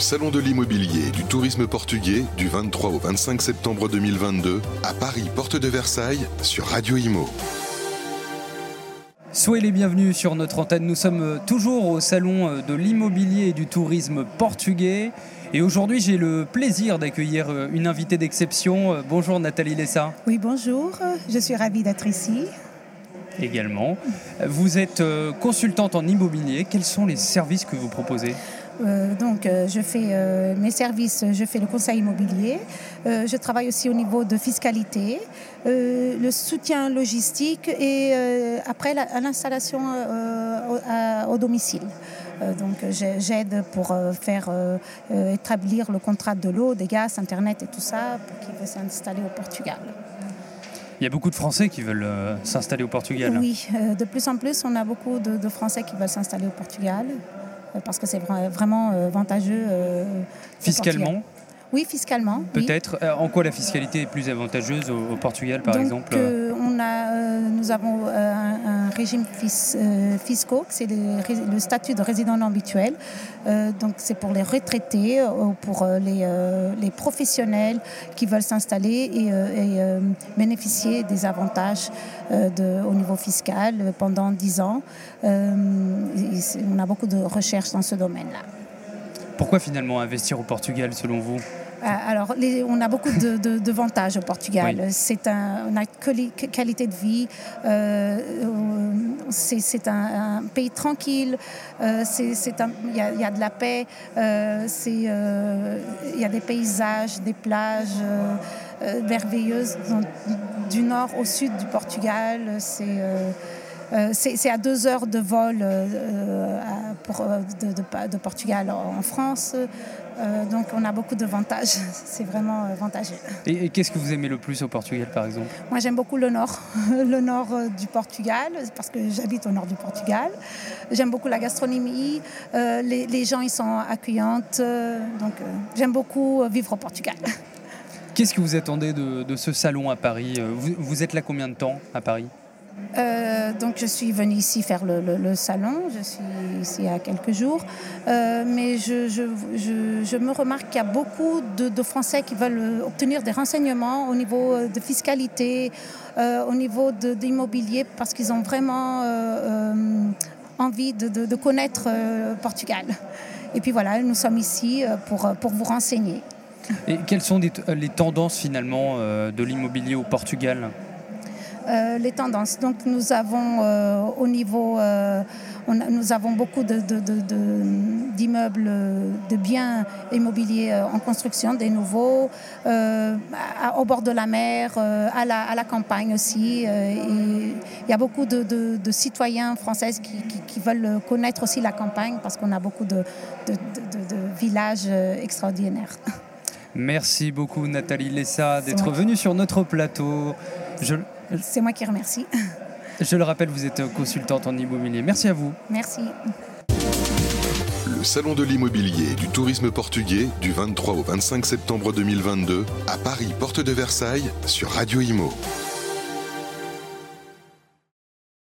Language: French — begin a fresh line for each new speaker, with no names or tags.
Le salon de l'immobilier et du tourisme portugais du 23 au 25 septembre 2022 à Paris, porte de Versailles, sur Radio Imo.
Soyez les bienvenus sur notre antenne. Nous sommes toujours au salon de l'immobilier et du tourisme portugais. Et aujourd'hui, j'ai le plaisir d'accueillir une invitée d'exception. Bonjour Nathalie Lessa.
Oui, bonjour. Je suis ravie d'être ici.
Également. Vous êtes consultante en immobilier. Quels sont les services que vous proposez?
Euh, donc, euh, je fais euh, mes services, je fais le conseil immobilier. je travaille aussi au niveau de fiscalité, le soutien logistique et après l'installation au, domicile. donc, j'aide pour faire établir le contrat de l'eau, des gaz, Internet et tout ça pour qu'ils veulent s'installer au Portugal.
Il y a beaucoup de Français qui veulent s'installer au Portugal.
Oui, de plus en plus, on a beaucoup de Français qui veulent s'installer au Portugal. Euh, parce que c'est vraiment euh, avantageux. Euh,
Fiscalement
oui, fiscalement.
Peut-être. En quoi la fiscalité est plus avantageuse au, Portugal, par exemple
on a, Nous avons un, régime fiscal, c'est le, statut de résident habituel. donc, c'est pour les retraités, pour les, professionnels qui veulent s'installer et, bénéficier des avantages au niveau fiscal pendant 10 ans. on a beaucoup de recherches dans ce domaine-là.
Pourquoi finalement investir au Portugal selon vous?
Euh, alors, on a beaucoup de, au Portugal. C'est un, on a qualité de vie. Euh, c'est un, pays tranquille. Euh, il y, a de la paix. Il y a des paysages, des plages merveilleuses du nord au sud du Portugal. C'est à deux heures de vol pour, de, Portugal en France. Euh, donc on a beaucoup d'avantages. C'est vraiment avantageux.
Et, qu'est-ce que vous aimez le plus au Portugal par exemple?
Moi j'aime beaucoup le nord, le nord euh, du Portugal, parce que j'habite au nord du Portugal. J'aime beaucoup la gastronomie, euh, les, gens ils sont accueillantes, donc j'aime beaucoup vivre au Portugal.
Qu'est-ce que vous attendez de, ce salon à Paris? Vous êtes là combien de temps à Paris?
Euh, donc je suis venue ici faire le, salon, je suis ici il y a quelques jours, euh, mais je, me remarque qu'il y a beaucoup de, Français qui veulent obtenir des renseignements au niveau euh, de fiscalité, au niveau d'immobilier, parce qu'ils ont vraiment envie de, connaître Portugal. Et puis voilà, nous sommes ici pour, pour vous renseigner.
Et quelles sont les tendances finalement de l'immobilier au Portugal?
Euh, les tendances. Donc nous avons euh, au niveau, euh, nous avons beaucoup d'immeubles, de, biens immobiliers en construction, des nouveaux, au bord de la mer, à la, campagne aussi. il y a beaucoup de, citoyens français qui, veulent connaître aussi la campagne parce qu'on a beaucoup de, villages extraordinaires.
Merci beaucoup Nathalie Lessa d'être venue sur notre plateau.
Je... C'est moi qui remercie.
Je le rappelle, vous êtes consultante en immobilier. Merci à vous.
Merci.
Le Salon de l'immobilier et du tourisme portugais du 23 au 25 septembre 2022 à Paris, porte de Versailles, sur Radio Imo.